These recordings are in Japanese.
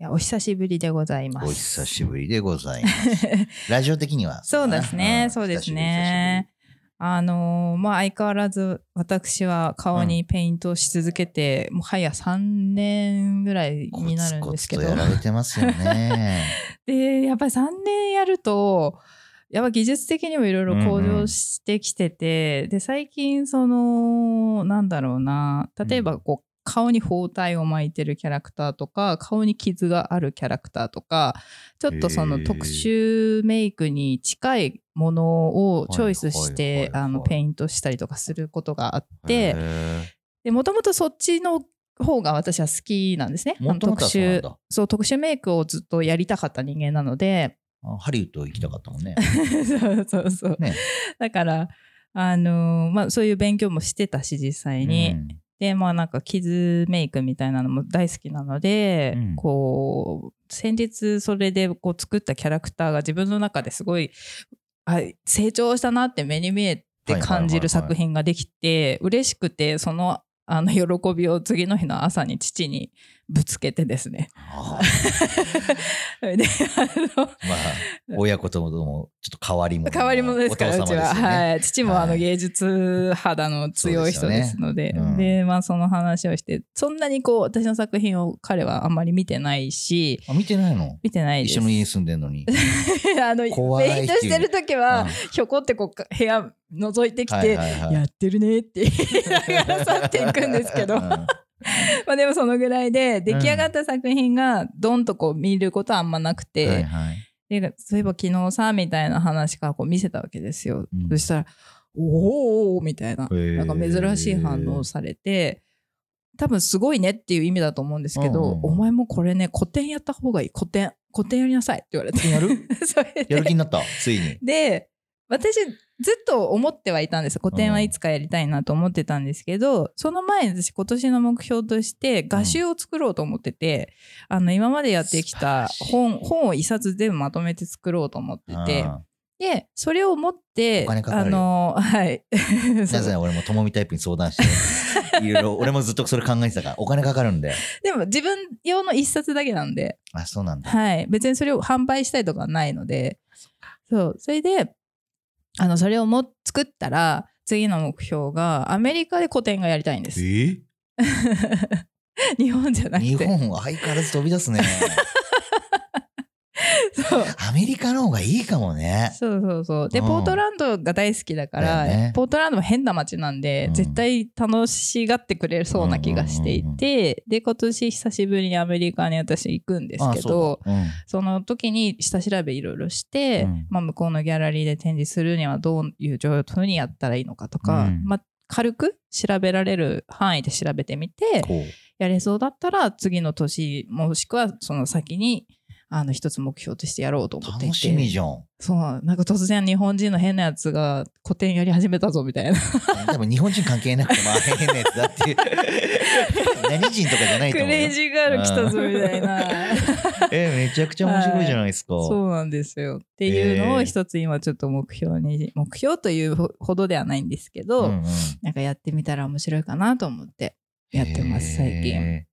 いやお久しぶりでございます。お久しぶりでございます。ラジオ的にはそうですね、んそうですね。あのーまあ相変わらず私は顔にペイントをし続けて、もう早3年ぐらいになるんですけどコツコツとやられてますよね。でやっぱり3年やるとやっぱ技術的にもいろいろ向上してきてて、で最近そのなんだろうな例えばこう、顔に包帯を巻いてるキャラクターとか顔に傷があるキャラクターとかちょっとその特殊メイクに近いものをチョイスしてペイントしたりとかすることがあっへてもともとそっちの方が私は好きなんですね。特殊はそう特殊メイクをずっとやりたかった人間なのであハリウッド行きたかったもんね。そうそうそう。ねだから、あのーまあ、そういう勉強もしてたし、実際に。うんで、まあ、なんか、傷メイクみたいなのも大好きなので、うん。こう、先日それでこう作ったキャラクターが自分の中ですごい、あ成長したなって目に見えて感じる作品ができて、嬉しくて、その、あの喜びを次の日の朝に父にぶつけてですね。あ で、あの、まあ、親子ともどもちょっと変わり者の変わり者ですから、うちは。はい。父もあのはい。芸術肌の強い人ですので、ね。うん。で、まあその話をして、そんなにこう、私の作品を彼はあんまり見てないし、あ見てないの？見てないです。一緒の家に住んでんのに。あの、怖いペイントしてる時はうん、ひょこってこう、部屋覗いてきて、はいはいはい。やってるねって言いながら去っていくんですけど、うん まあでもそのぐらいで、出来上がった作品がドンとこう見ることはあんまなくて、はいはい。でそういえば昨日さみたいな話からこう見せたわけですよ、うん。そしたら「おーおーみたいななんか珍しい反応をされて多分すごいねっていう意味だと思うんですけど、うんうんうん。お前もこれね古典やった方がいい。古典古典やりなさいって言われて。やる？やる気になった？ついに。で私ずっと思ってはいたんです。古典はいつかやりたいなと思ってたんですけど、その前に私今年の目標として画集を作ろうと思ってて、あの今までやってきた本本を一冊全部まとめて作ろうと思っててうんでそれを持ってあのはい。なぜなら俺もともみタイプに相談して、いろいろ俺もずっとそれ考えてたから、お金かかるんで。でも自分用の一冊だけなんで、あ、そうなんだ。はい、別にそれを販売したいとかはないので。そう。それであのそれをも作ったら次の目標がアメリカで個展がやりたいんです。え？日本じゃなくて日本は相変わらず飛び出すね。アメリカの方がいいかもね。そうそうそう。で、うん。ポートランドが大好きだからね。ポートランドも変な街なんで、うん絶対楽しがってくれそうな気がしていて、で今年久しぶりにアメリカに私行くんですけどあそう。ん。その時に下調べいろいろして、うん。まあ、向こうのギャラリーで展示するにはどういう状況にやったらいいのかとか、うん。まあ、軽く調べられる範囲で調べてみてやれそうだったら次の年もしくはその先にあの一つ目標としてやろうと思っていて。楽しみじゃん。そう。なんか突然日本人の変なやつが古典やり始めたぞみたいな。多分日本人関係なくて、ま あ変なやつだっていう。何人とかじゃないと思うよ。クレイ。ジーガール来たぞみたいな。え、めちゃくちゃ面白いじゃないですか。そうなんですよ。っていうのを一つ今ちょっと目標に目標というほどではないんですけど、うんうん。なんかやってみたら面白いかなと思ってやってます最近。へ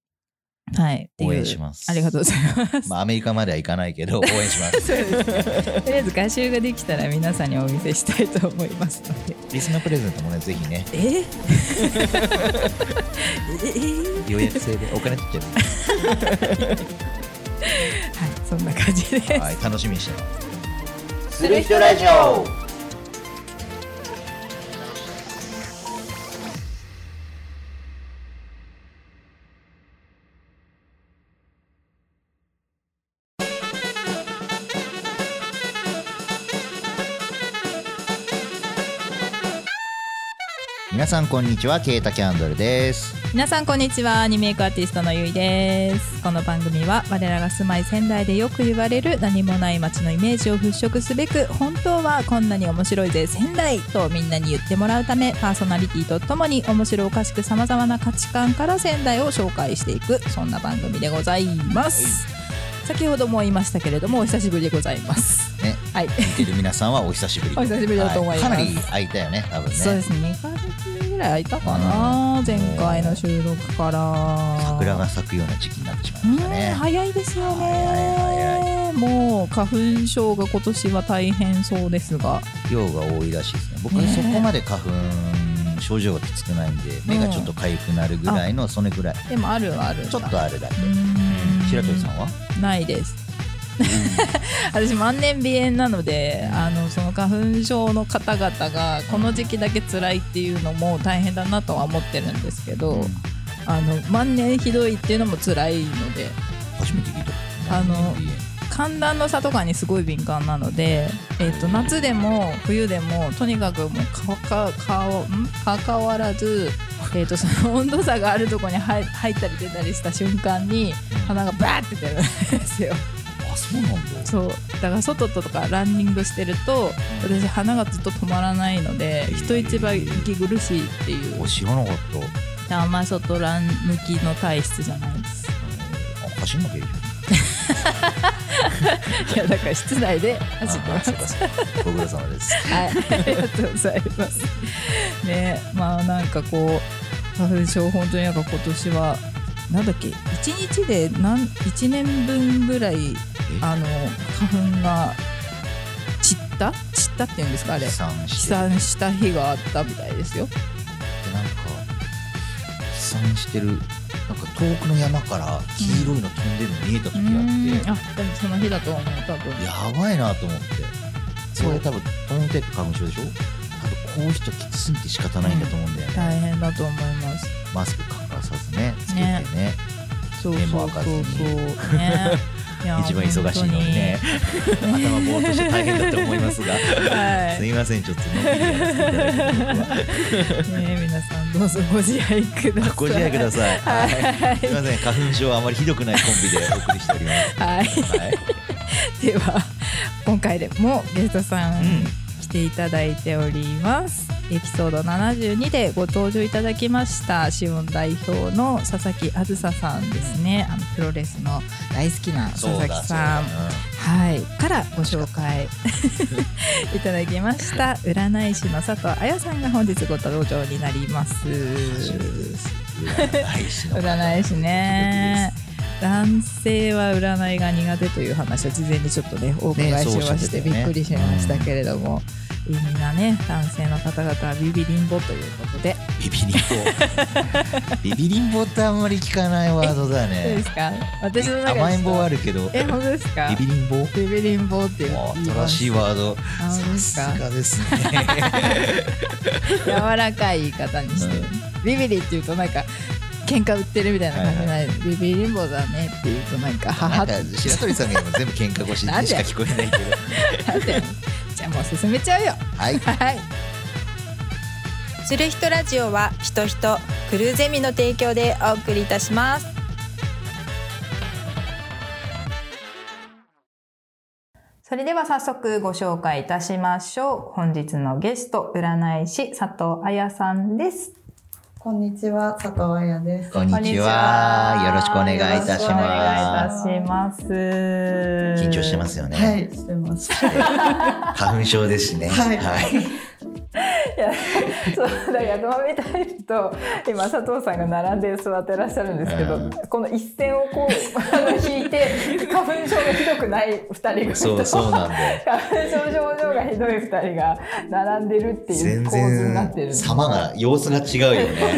はい。応援します。ありがとうございます、まあアメリカまでは行かないけど 応援します。そうですね。とりあえず画集ができたら皆さんにお見せしたいと思いますので。リスナープレゼントもね、ぜひね、え？え？え？予約制でお金取っちはいそんな感じです。ゃう。はい、楽しみにしてます。する人ラジオさんこんにちは、ケータキャンドルです。皆さんこんにちはアニメイクアーティストのゆいです。この番組は我らが住まい仙台でよく言われる何もない街のイメージを払拭すべく本当はこんなに面白いぜ仙台とみんなに言ってもらうためパーソナリティとともに面白おかしくさまざまな価値観から仙台を紹介していくそんな番組でございます、先ほども言いましたけれどもお久しぶりでございます。ね、はい。見てる皆さんはお久しぶりお久しぶりだと思います。はかなり空いたよね多分ね。そうですね。2ヶ月ぐらい空いたかな、前回の収録から。桜が咲くような時期になってしまいうんましたね。早いですよ早ねもう花粉症が今年は大変そうですが。量が多いらしいですね。僕そこまで花粉症状がきつくないんで目がちょっと痒くなるぐらいのそれぐらいでもあるはあるちょっとあるだけうん白鳥さんは？ないです。私万年鼻炎なのであのその花粉症の方々がこの時期だけ辛いっていうのも大変だなとは思ってるんですけど、あの万年ひどいっていうのも辛いので。初めて聞いた。あの寒暖の差とかにすごい敏感なので、えっと夏でも冬でもとにかくもうかかかん？関わらず、えっとその温度差があるところに入入ったり出たりした瞬間に鼻がバーって出るんですよ。あそうなんだ。そう。だから外とかランニングしてると私鼻がずっと止まらないので人一倍息苦しいっていう。お知らなかった。あんま外ラン向きの体質じゃないです。あ走んなきゃいいじ いやだから室内で。走ってますご苦労様です。はい、ありがとうございます。ね、まあなんかこう花粉症本当になんか今年は。なんだっけ？一日で何一年分ぐらいあの花粉が散った？散ったっていうんですかあれ。飛散飛散した日があったみたいですよ。でなんか飛散してる。なんか遠くの山から黄色いの飛んでるの見えた時があって、あでもその日だと思う多分。やばいなと思って。それ多分トーンテープ花粉症でしょ？こういう人きつすぎて仕方ないんだと思うんだよね、大変だと思います。マスク欠かさずねつけてね。ねそう目そうそう。も開かずに。そうね。一番忙しいのにね。頭ぼーっとして大変だと思いますが、はい。すいませんちょっとのんびりやらせていただいて僕はね皆さんどうぞご自愛ください。ご自愛ください、はい。すいません。花粉症はあまりひどくないコンビでお送りしております。はい。はい。では今回でもゲストさん、うん来ていただいております。エピソード72でご登場いただきましたシオン代表の佐々木あずささんですね。あのプロレスの大好きな佐々木さん。はい、からご紹介 いただきました占い師の佐藤彩さんが本日ご登場になります。占い師ね男性は占いが苦手という話を事前にちょっとねお伺いしましてびっくりしましたけれども、みんなね。男性の方々はビビリンボということで、ビビリンボ。ビビリンボってあんまり聞かないワードだどうでねすか。私の中で甘えん坊はあるけど。え本当ですか？ビビリンボ？ビビリンボっていう新しいワード。さすがですね。柔らかい言い方にして、うん。ビビリっていうとなんか喧嘩売ってるみたいな感じじゃない、ビビリンボだねっていうとなんか母なんか白鳥さんが今全部喧嘩腰でしか聞こえないけど。なんでじゃあもう進めちゃうよ。はい。はい。する人ラジオは人人クルーゼミの提供でお送りいたします。それでは早速ご紹介いたしましょう。本日のゲスト、占い師佐藤彩さんです。こんにちは、佐藤彩です。こんにちは。よろしくお願いいたしよろしくお願いいますたします。緊張してますよね、はい、してます。花粉症ですしね。はい。いや、そうだからドアみたいと今佐藤さんが並んで座ってらっしゃるんですけど、うん。この一線をこうあの引いて花粉症がひどくない二人組と。そうそうなんだよ。花粉症症状がひどい二人が並んでるっていう全構図になってる様が様子が違うよね。期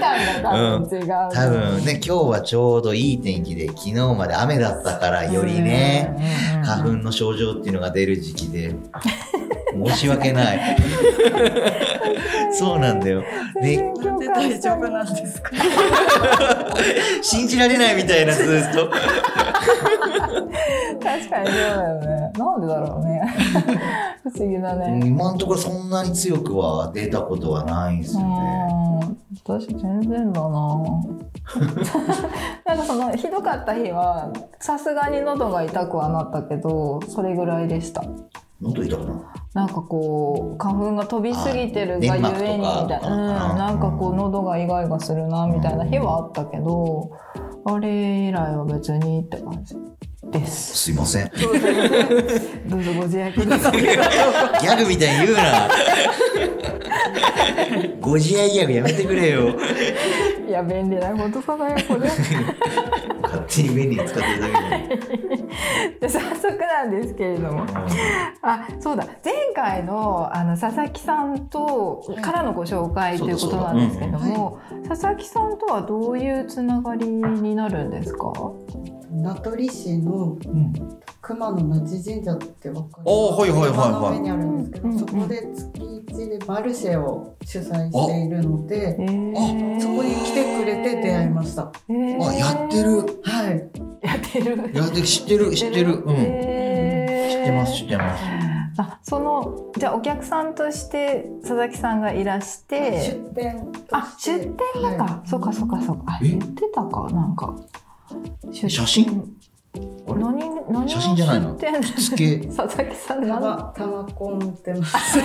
間が多分。違う、多分ね今日はちょうどいい天気で昨日まで雨だったからよりねうんうんうん。花粉の症状っていうのが出る時期で申し訳ない。そうなんだよ。ね。なんで大丈夫なんですか？信じられないみたいなずっと。確かにそうだよね。なんでだろうね。不思議だね。今のところそんなに強くは出たことはないんですよね。うん。私全然だな。なんかそのひどかった日はさすがに喉が痛くはなったけどそれぐらいでした喉痛くななんかこう花粉が飛びすぎてるがゆえにみたいな、うん、なんかこう喉がイガイガするなみたいな日はあったけどあれ以来は別にって感じです。すいません。どうぞご自愛ください。ギャグみたいに言うな。ご自愛ギャグやめてくれよ。いや便利なことさだよこれ。勝手に便利に使ってるだけで。早速なんですけれども。あそうだ前回のあの佐々木さんとからのご紹介ということなんですけども、佐々木さんとはどういうつながりになるんですか？名取市の熊野那智神社ってわかる？おーはいはいはいはい山の上にあるんですけど、うんそこで月一でマルシェを主催しているので、えーそこに来てくれて出会いました。えーあ、やってる。はい。やってる。やって知ってる知ってる。うん。えー知ってます知ってます。あそのじゃあお客さんとして佐々木さんがいらして出店とあ出店だか、はいそうかそうかそうか言ってたかなんか出店写真あれ何何写真じゃないの？つけ。佐々木さんってます。全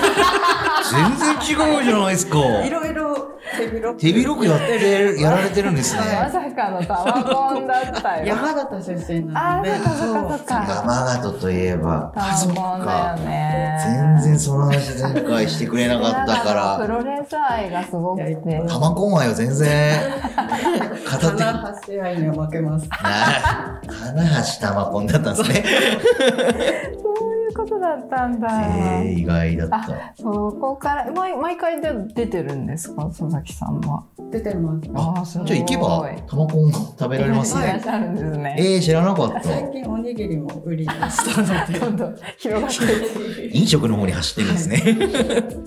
然違うじゃないですか。いろいろ手広く。手広くやってる、やられてるんですまね。さかのタワコンだったよ。山形出身なので、山形といえば、タワコンだよね。全然その話前回してくれなかったかプら、ロレス愛がすごくて。玉コン愛を全然。語って、な花橋愛には負けます。橋玉コンだったんですね。そういうことだったんだ、えー、意外だった。そこから毎毎回で出てるんですか？佐々木さんは出てます。あ、すごいじゃあ行けば玉コン食べられますいらっね。しゃるんですね、えー、知らなかった。最近おにぎりも売り出したので。どんどん広がって飲食の方に走ってるんですね。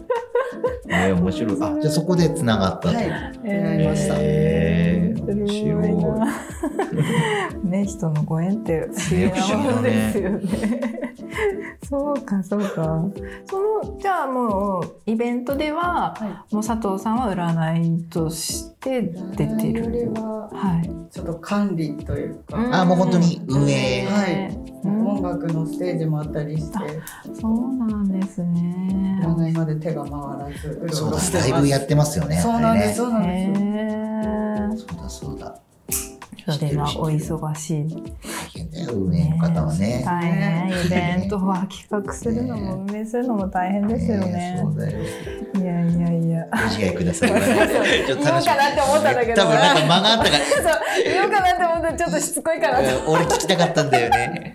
えー、面白い。あ、じゃあそこで繋がったと。はい。出会いました。えー、面面白白い。ね人のご縁って不思議なものですよね。そうかそうか。そのじゃあもうイベントでははもう佐藤さんは占いとしてい。出てよりる。ははい。ちょっと管理というか、あもう本当に運営はいうん音楽のステージもあったりして、そうなんですね。占いまで手が回らず、うろうろそうだ、してますだいぶやってますよね。そうなんです。やっそうなんです。そうだそうだ。それはお忙しい。大変だよ、運営の方はね。大変。イベントは企画するのも運営するのも大変ですよね。そうだよ。いやいやいや。ご自愛ください。言おうかなって思ったんだけど多分なんか間があったから。そう言おうかなって思ったらちょっとしつこいかなとうん俺聞きたかったんだよね。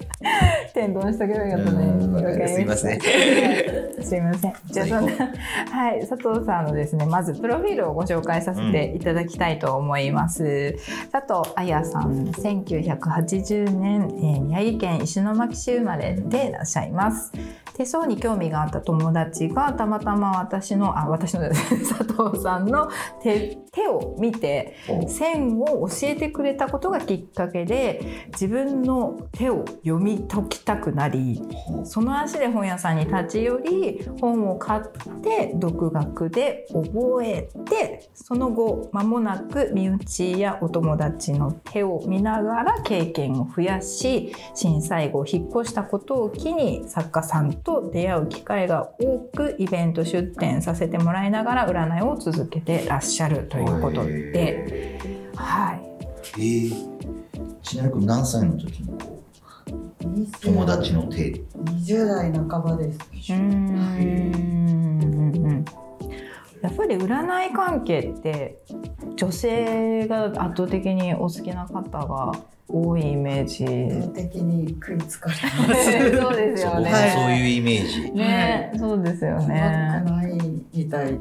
しとけばよか。すいません すいません。じゃあそんなはい佐藤さんのですねまずプロフィールをご紹介させていただきたいと思います。佐藤彩さん1980年、えー宮城県石巻市生まれでいらっしゃいます。手相に興味があった友達がたまたま私のあ私の 佐藤さんの手手を見て線を教えてくれたことがきっかけで自分の手を読み解きたくなりその足で本屋さんに立ち寄り本を買って独学で覚えてその後間もなく身内やお友達の手を見ながら経験を増やし震災後引っ越したことを機に作家さんと出会う機会が多くイベント出展させてもらいながら占いを続けてらっしゃるということで。はいえー、ちなみに何歳の時にこう友達の手？20代半ばです。うーんやっぱり占い関係って女性が圧倒的にお好きな方が多いイメージ。圧倒的に食いつかれそうます。ですそう僕もよね。そういうイメージね、そうですよね。みたい。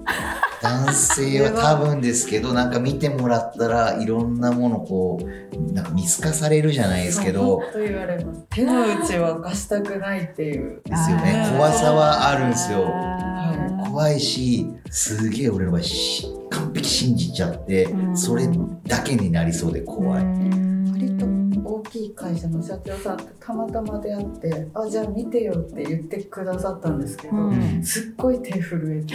男性は多分ですけどなんか見てもらったらいろんなものこうなんか見透かされるじゃないですけどと言われます。手の内は貸したくないっていう。ですよね。怖さはあるんですよ。あー怖いしすげえ俺の場合し完璧信じちゃってうん。それだけになりそうで怖い、きい会社の社長さんとたまたま出会って、あ、じゃあ見てよって言ってくださったんですけど、うんすっごい手震えていて。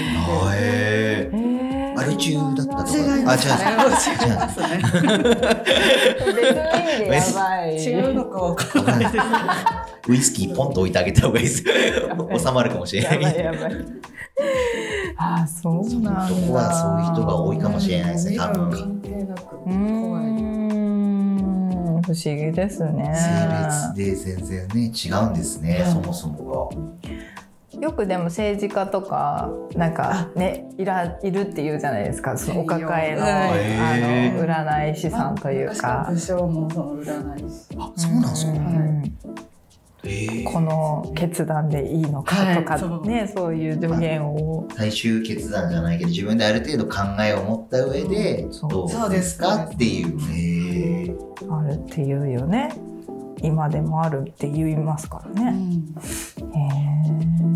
ええーアル中だったとか違いますね。あ違いますね。別の意味でやばい。違うのかわからないです。ウイスキーポンと置いてあげた方がいいです 収まるかもしれやないばいやばい。ああ、そうそのなんだ。とこはそういう人が多いかもしれないですね多分関係なくう怖い。不不思議ですね。性別で全然ね違うんですね、うん。そもそもよくでも政治家とかなんかねいらいるっていうじゃないですか。そのお抱えの,、あの占い師さんというか。武将もその占い師。があそうなんですか、うん。この決断でいいのかとかね、そう。いう助言を。最終決断じゃないけど自分である程度考えを持った上でそう。どうですかっていうへえあるっていうよね。今でもあるって言いますからね。へー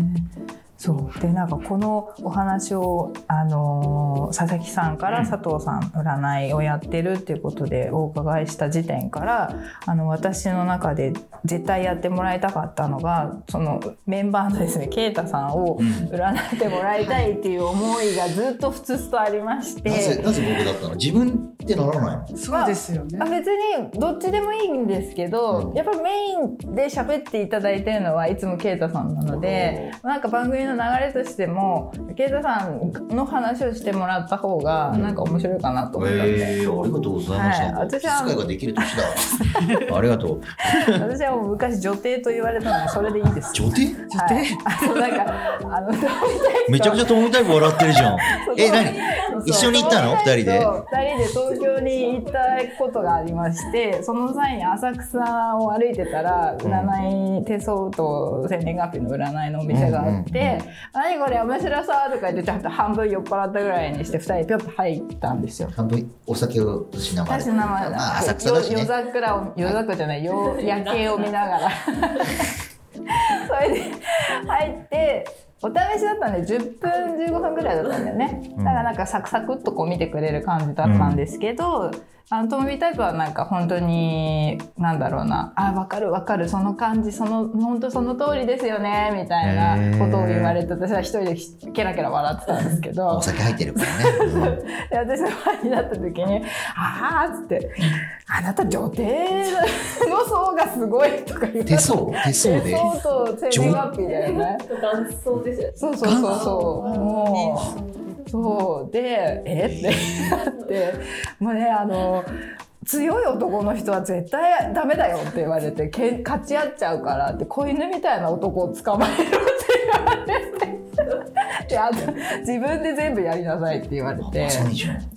そう。でなんかこのお話を、あのー佐々木さんから佐藤さん占いをやってるっていうことでお伺いした時点からあの私の中で絶対やってもらいたかったのがそのメンバーのですね啓太さんをうん。占ってもらいたいっていう思いがずっとふつふつとありまして。なぜなぜ僕だったの？自分ってならないの？そうですよね。あ別にどっちでもいいんですけど、うん。やっぱメインで喋っていただいてるのはいつも啓太さんなので、なんか番組の流れとしても啓太さんの話をしてもらった方がうんなんか面白いかなと思ったんで、ええありがとうございました。はい私はができる年だ。ありがとう。私はもう昔女帝と言われたのでそれでいいです。女帝？はい、あのなんかあのめちゃくちゃ友タイプ笑ってるじゃん。え、何？一緒に行ったの？二人で？二人で東京に行ったことがありましてその際に浅草を歩いてたら占い、手相と生年月日の占いのお店があって「何これ面白そう」とか言ってちょっと半分酔っ払ったぐらいにして二人でぴょっと入ったんですよ。半分お酒をたしながら。私の名前まあ、浅草だし夜ね。桜を夜桜じゃない夜夜景を見ながら それで入ってお試しだったんで10分15分ぐらいだったんだよね。だからなんかサクサクっとこう見てくれる感じだったんですけど、あのトモビータイプはなんか本当になんだろうな。あ分かる分かる。その感じその本当その通りですよね。みたいなことを言われて私は一人でケラケラ笑ってたんですけど。お酒入ってるからね。で私の前になった時に「ああ」っつって「あなた女帝の層がすごい」とか言って。手相手相で。手相と生年月日だよねですよそうそうそうそう。もう。そう。で「えっ?」て。なって。もうねあの強い男の人は絶対ダメだよって言われてけ勝ち合っちゃうからって子犬みたいな男を捕まえろって言われて。であと自分で全部やりなさいって言われあて。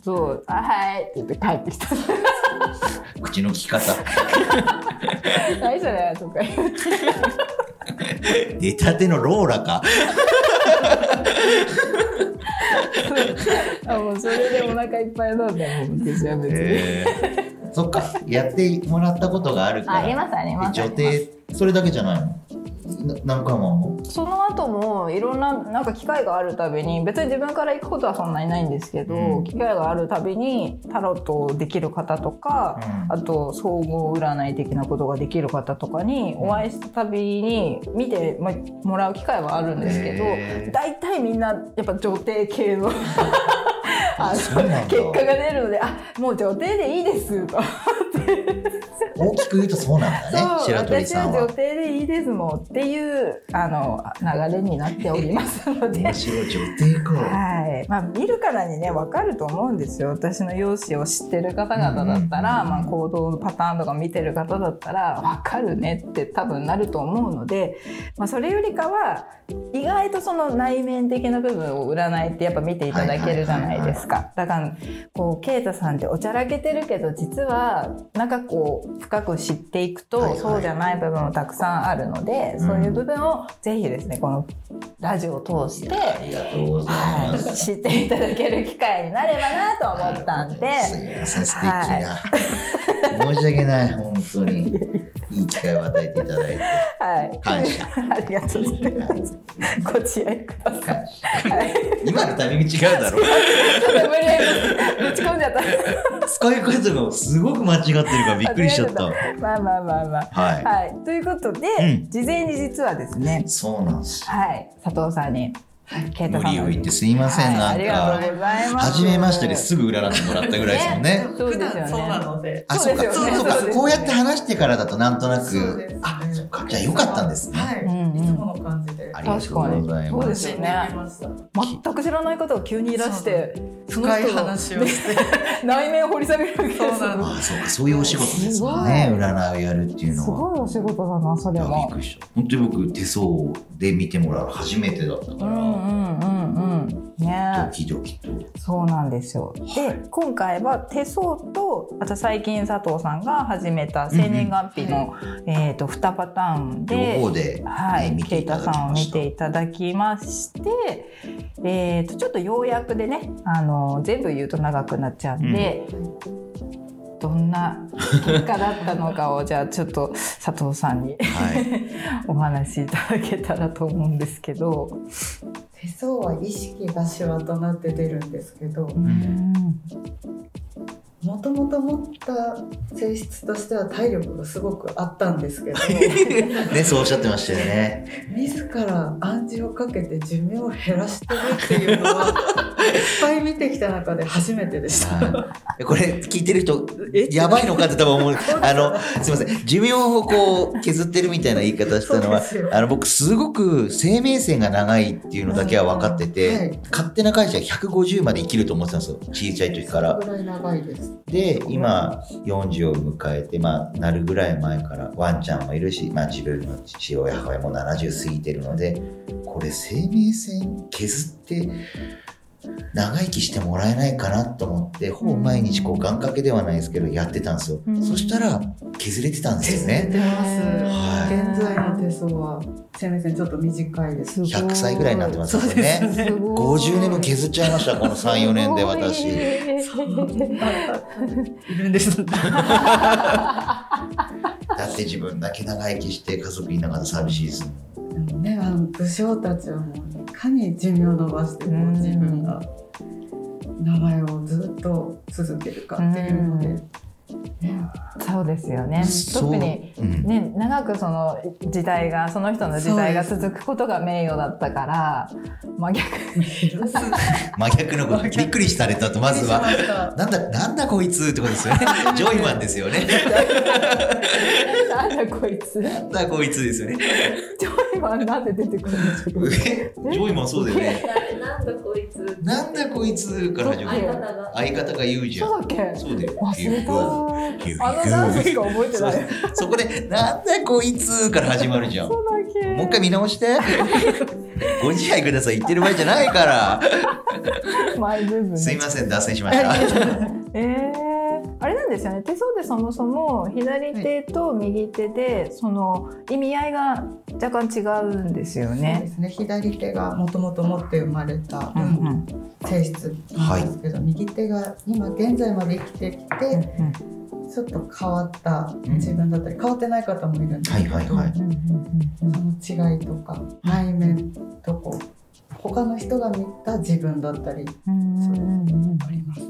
そう「あはい」って言って帰ってきた。口の利き方。「何それ」とか言って 出たてのローラか。あもうそれでお腹いっぱいなんだもん私は別に。えーそっか、やってもらったことがあるから。ありますあります女帝、それだけじゃないの？な何回もその後もいろんななんか機会があるたびに別に自分から行くことはそんなにないんですけど、うん。機会があるたびにタロットできる方とか、うん。あと総合占い的なことができる方とかにお会いしたたびに見てももらう機会はあるんですけど大体みんなやっぱ女帝系のあの結果が出るのであもう女帝でいいですと。大きく言うとそうなんだね白鳥私は女さんは。帝でいいですもんっていうあの流れになっておりますので。面白い女帝か。はい。まあ、見るからにね分かると思うんですよ。私の容姿を知ってる方々だったら、まあ、行動のパターンとか見てる方だったら分かるねって多分なると思うので、まあ、それよりかは意外とその内面的な部分を占いってやっぱ見ていただけるじゃないですか。だからこう啓太さんっておちゃらけてるけど実はなんかこう深く知っていくと、はいはい。そうじゃない部分もたくさんあるので、うん。そういう部分をぜひですねこのラジオを通して。はい、知っていただける機会になればなと思ったんで、すい。申し訳ない本当に いい機会を与えていただいてはい、感謝。ありがとうございます。ご自愛ください。はい、今のタイミング違うだろ。ちょっと無理やりぶち込んじゃった。使い方がすごく間違ってるからびっくりしちゃった。まあまあまあまあ。はい。はい、ということで、うん。事前に実はですね、そうなんです。はい、佐藤さんに、無さんの。理を言ってすいません、はい、ありがなんかとうございます。初めましてですぐ占ってもらったぐらいですもんね。そうですよね。そうなのであそうか。そうか。こうやって話してからだとなんとなく。あそっか。じゃあよかったんですね、はい、いつもの感じでありがとうございそうま。ですすよね全く知らない方が急にいらしてその深い人の話をして 内面を掘り下げるわけですそうなんですああ、そうか、そういうお仕事ですもんね。占いをやるっていうすのは。ごいお仕事だなそいやびっくりした。本当に僕手相で見てもらうの初めてだったから、うんうんうんうんねドキドキと。そうなんですよ。で、今回は手相と、あと最近佐藤さんが始めた生年月日の、えっ、と2パターンで。両方で、はい、見ていただきましたさんを見ていただきまして、えー、とちょっと要約でねあの全部言うと長くなっちゃうんで、どんな結果だったのかを じゃあちょっと佐藤さんにはい。お話しいただけたらと思うんですけど。手相は意識がシワとなって出るんですけどうんもともと持った性質としては体力がすごくあったんですけど ね、そうおっしゃってましたよね。自ら暗示をかけて寿命を減らしてるっていうのはぱい見てきた中で初めてでした。はいこれ聞いてる人、やばいのかって多分思う。あの、すいません。寿命をこう削ってるみたいな言い方したのはあの、僕すごく生命線が長いっていうのだけは分かってて、はい勝手な会社は150まで生きると思ってたんですよ。小さい時から。で、今、40を迎えて、まあ、なるぐらい前からワンちゃんもいるし、まあ、自分の父親、母親も70過ぎてるので、これ生命線削って、長生きしてもらえないかなと思って、ほぼ毎日こう、願掛けではないですけど、やってたんですよ。うんそしたら、削れてたんですよね。削れてます。はい現在の手相は生命線ちょっと短いです。100歳ぐらいになってますよそうでね。すね。50年も削っちゃいました、この3、4年で私。いるんです。だって自分だけ長生きして家族いなかったら寂しいですもん。ね、あの武将たちはもういかに寿命を伸ばしてこううん。自分が名前をずっと続けるかっていうので、ねそうですよね。特にうん。ね長くその時代がその人の時代が続くことが名誉だったから真逆。真逆のこと。びっくりされたとまずは。なんだなんだこいつってことですよね。ジョイマンですよね。なんだこいつ。ジなんだこいつですよね。ョイマンなんで出てくるんですかえ？ジョイマンそうだよね。なんだこいつ。なんだこいつから始まる相方が。相方が言うじゃん。そうだっけ？そうだよ。忘れたあのダンスしか覚えてそうない。そこでなんだこいつから始まるじゃん。もそう一回見直して。ご自愛ください言ってる場合じゃないから。すいません脱線しました。えーあれなんですよね。手相でそもそも左手と右手でその意味合いが若干違うんですよそうでね。すね。左手がもともと持って生まれたうんうん。性質なんですけど、右手が今現在まで生きてきてちょっと変わった自分だったり、変わってない方もいるんですけど、はいはいはい。その違いとか内面とこう他の人が見た自分だったりあります。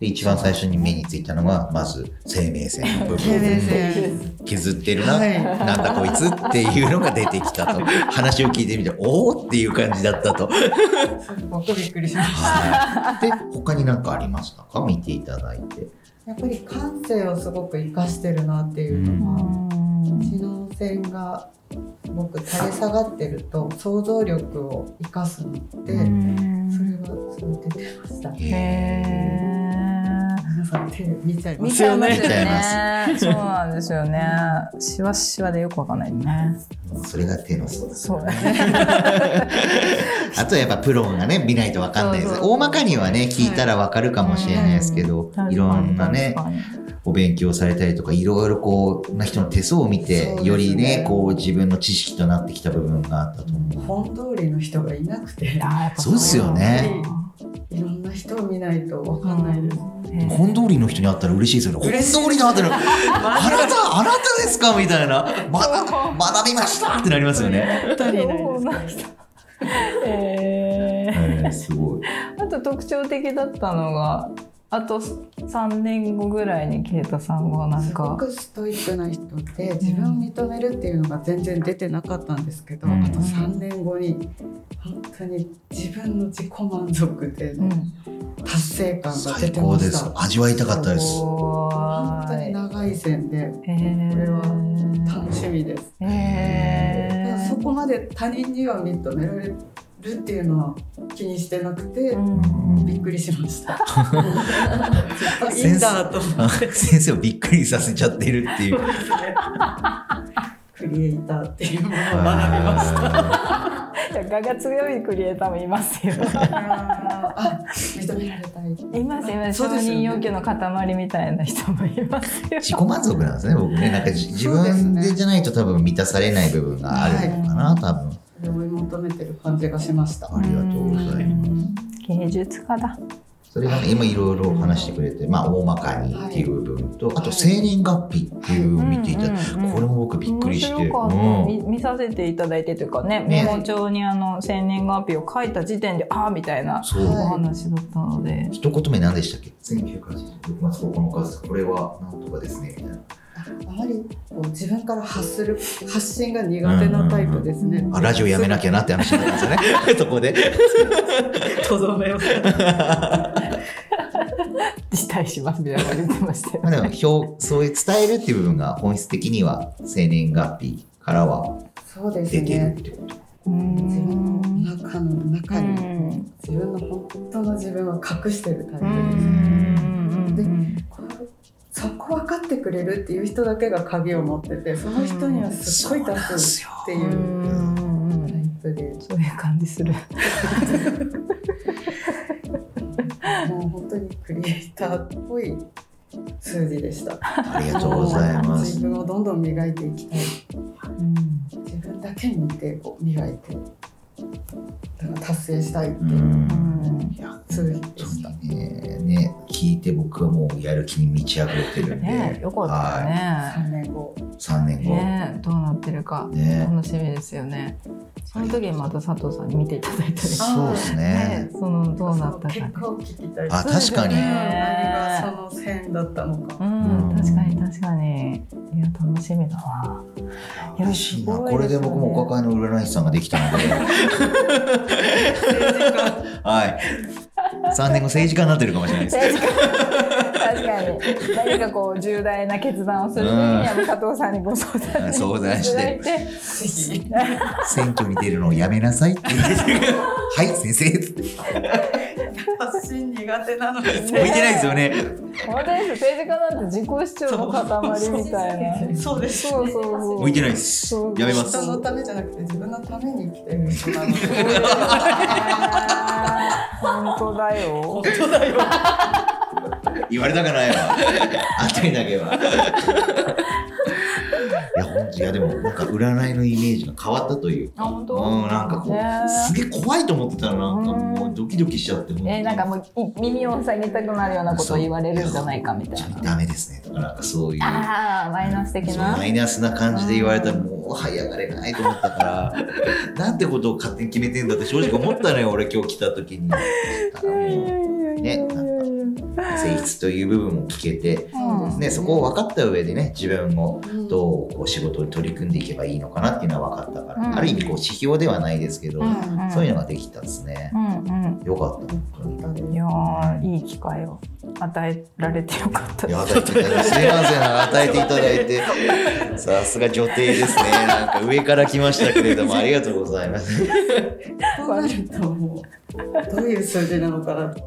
で一番最初に目についたのがまず生命線の部分。線。削ってるな、はい。なんだこいつっていうのが出てきたと。話を聞いてみておおっていう感じだったと、すごくびっくりしました。はい、で他に何かありましたか？見ていただいてやっぱり感性をすごく活かしてるなっていうのは、知能線がすごく垂れ下がってると想像力を生かすので、それがすごい出てました。さん手見ちゃいま見すよね。ちゃいます。そうなんですよね。しわしわでよくわかんないね。ーそれが手の相ですそうだね。あとはやっぱプロがね見ないと分かんないです大まかにはね聞いたら分かるかもしれないですけど、うんいろんなねお勉強されたりとかいろいろこうな人の手相を見て、よりねこう自分の知識となってきた部分があったと思う。本通りの人がいなくて、そうっすよねいろんな人を見ないとわかんないです。本通りの人に会ったら嬉しいですよね。嬉しい本通りのあたりの、あなた、あなたですか？みたいな。まだ、学びましたってなりますよね。えーすごい。あと特徴的だったのがあと3年後ぐらいに啓太さんがなんすごかくストイックな人で自分を認めるっていうのが全然出てなかったんですけど、うんあと3年後に本当に自分の自己満足でうん達成感が出最てまし高ですた。。味わいたかったです。本当に長い線でへーこれは楽しみです。へーそこまで他人には認められるっていうのは気にしてなくて、うんびっくりしました。あいいんだと思って。先生をびっくりさせちゃってるっていう。クリエイターっていうものを学びました。画が強いクリエイターもいますよ。あ、認められたい。いますいます。承認要求の塊みたいな人もいますよ。自己満足なんですね、僕ね。なんかじ自分でじゃないと多分満たされない部分があるのかな、多分。追い求めてる感じがしました。ありがとうございます。芸術家だ。それがね、今いろいろ話してくれて、まあ大まかにっていう部分と、あと生年月日っていうのを見ていただいこれも僕びっくりして。うん見見させていただいてというかねねメモ帳にあの生年月日を書いた時点でああみたいなそう。お話だったので、一言目何でしたっけ ?1986 月9日。これはなんとかですね、みたいな。あまりこう自分から発する発信が苦手なタイプですね。あ、ラジオやめなきゃなって話になったんですよね。そこで。とどめを。辞退しますみたいなこと言ってましたよまあでも表、そういう伝えるっていう部分が本質的には生年月日からはそうです出てるっね。てこと。う自分のん中の中にうん自分の本当の自分は隠してるタイプうです。んこうそこ分かってくれるっていう人だけが鍵を持っててその人にはすっごい出すってういうんタイプでそういう感じする。もう本当にクリエイターっぽい数字でした。ありがとうございます。自分をどん。どん。磨いていきたい。自分だけ見てこう磨いて達成したいってう。いうんいや、数字本でした。ね、ね、聞いて僕はもうやる気に満ち溢れてるんで。ねよかったはい。ね。3年後3年後。ねどうなってるかね楽しみですよね。その時にまた佐藤さんに見ていただいたり。そうですねね。そのどうなったかね。結果を聞きたい。あ、確かに。ね何がその線だったのか。うん、確かに確かに。いや楽しみだわ。嬉しいな。これで僕もお抱えの占い師さんができたので。はい。3年後政治家になってるかもしれないです。確かに。何かこう重大な決断をする時には加藤さんにご相談に相談していただいて。ぜ ひ選挙に出るのをやめなさいって。言ってはい、先生。って。発信苦手なのに向いてないですよね。本当です。政治家なんて自己主張の塊みたいな。そうです。そうそうそう向いてないです。やめます。人のためじゃなくて自分のために生きてる。人なので本当だよ。本当だよ言われたくないわ。あったりだけは。いや、本当いや、でも、なんか占いのイメージが変わったというか。あ本当？うん、なんかこねう、すげえ怖いと思ってたら、なんかもうドキドキしちゃって。えーなんかもうい耳を塞ぎたくなるようなことを言われるんじゃないかみたいなダメですねとか、なんかそういう。ああマイナス的なマイナスな感じで言われたらもう這い上がれないと思ったから なんてことを勝手に決めてんだって正直思ったのよ俺今日来た時に。ね性質という部分も聞けて、うん。ね、そこを分かった上でね自分をうん。どうこう仕事に取り組んでいけばいいのかなっていうのは分かったから、うん。ある意味こう指標ではないですけど、うんそういうのができたんですね。う。んよかった。本いやーいい機会を与えられてよかったいやです与えていただい。てすいません。与えていただいて。さすが女帝ですね。なんか上から来ましたけれどもありがとうございます。そうなるともう？どういう数字なのかな？っ て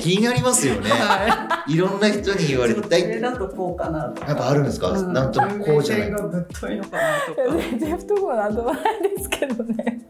気になる りますよね。はい。ろんな人に言われてだとこうかなとか。やっぱあるんですか、うん。なんとなくこうじゃない。ぶっといのかなとか。全然不得意なんともないですけどね。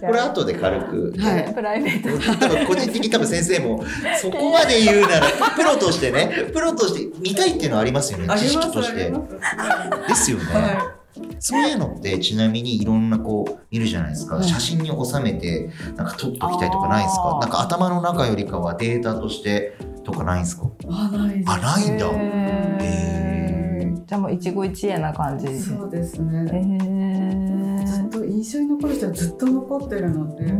これ後で軽く、はい。プライベート。多分個人的に多分先生もそこまで言うならプロとしてねプロとして見たいっていうのはありますよね知識として。ですよね、はそういうのってちなみにいろんなこう見るじゃないですか、はい写真に収めてなんか撮っときたいとかないですか？なんか頭の中よりかはデータとしてとかないんですか？いあないですあないんだ。へー。じゃあもう一期一会な感じ。そうですへねずっーと印象に残る人はずっと残ってるので後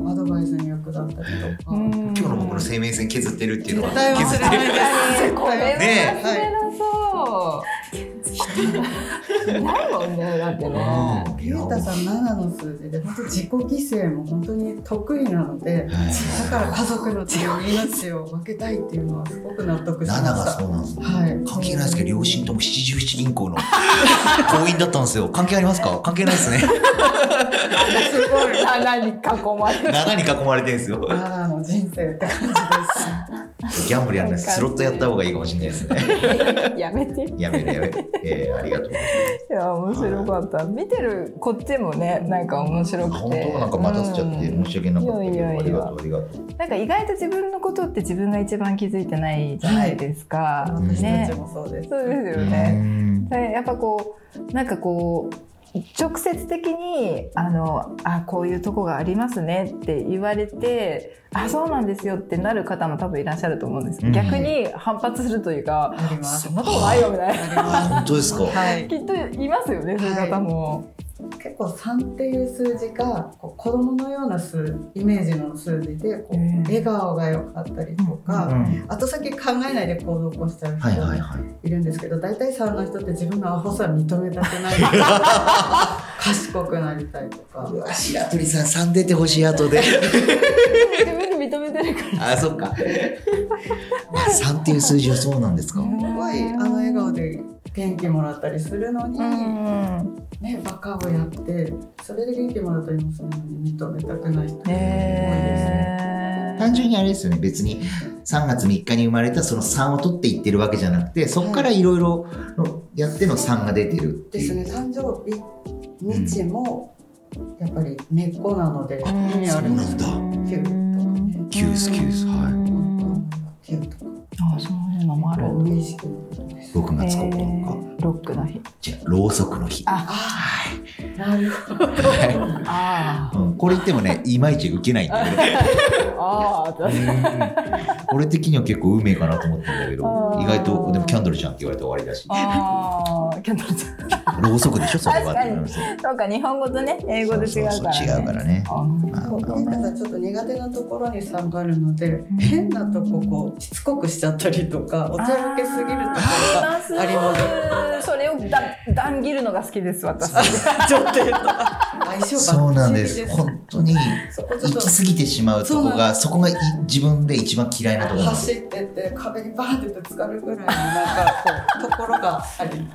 のアドバイスに役立ったりとか。今日の僕の生命線削ってるっていうのは絶対忘れない。削ってる。ですこれはね忘れなそう、ないもんねだってね。うんゆうたさん7の数字で本当自己犠牲も本当に得意なのではいだから家族の命を分けたいっていうのはすごく納得しま7がした。そうなんですね。はい。関係ないですけど、両親とも七十七銀行の 行員だったんですよ。関係ありますか？関係ないですね。すごい七に囲まれて。7に囲まれてるんですよ。7の人生って感じです。ギャンブルやんないスロットやった方がいいかもしれないですね。やめて。やめるやめる。えー、ありがとういいや面白かった。見てるこっちもねなんか面白。くて。本当なんか待たせちゃってうん申し訳なかったけど、いやいやいやありがとうありがとう。なんか意外と自分のことって自分が一番気づいてないじゃないですか。私ねたち。もそうです。そうですうよね。やっぱこうなんかこう直接的にあのあこういうとこがありますねって言われてあそうなんですよってなる方も多分いらっしゃると思うんです、うん逆に反発するというか。そんなとこないよみたいな本当ですか？はい。きっといますよねそういう方も。結構3っていう数字がこう子供のような数イメージの数字でこう笑顔が良かったりとうか、ん。後先考えないで行動を起こしちゃう人はいるんですけど、大体3の人って自分のアホさ認めたくない 賢くなりたいとかうわ、白鳥さん3出てほしい後で。自分で認めてるから。あ、そっか。3っていう数字はそうなんですか？すごいあの笑顔で元気もらったりするのに、うんね、バカをやってそれで元気もらったりもするのに認めたくない人が多いですね。ね単純にあれですよね別に3月3日に生まれたその3を取っていってるわけじゃなくてそこからいろいろやっての3が出てるですね誕生日日もやっぱり根っこなのであるんですそうなんキューとかね。キュースキュースはいキューとか。あそういうのもある。無意識のことです。6月9日、えーロックの日。じゃあろうそくの日あはい、なるほど。はあいうん、これ言ってもねいまいち受けないんだけど ああ確かに。俺的には結構運命かなと思ってるんだけど意外とでもキャンドルちゃんって言われて終わりだしああキャンドルちゃん。ろうそくでしょそれはそうか日本語とね英語で違うから、ね。そうそうそう違うからねあまあこうゆうかちょっと苦手なところに3があるので変なとここうしつこくしちゃったりとかおちゃらけすぎるところがああります。それをだ断切るのが好きです私。女帝と相性そうなんです。本当に行き過ぎてしまうとこがそこがい自分で一番嫌いなところ走ってって壁にバーンってぶつかるぐらいのなんかこうところがあり。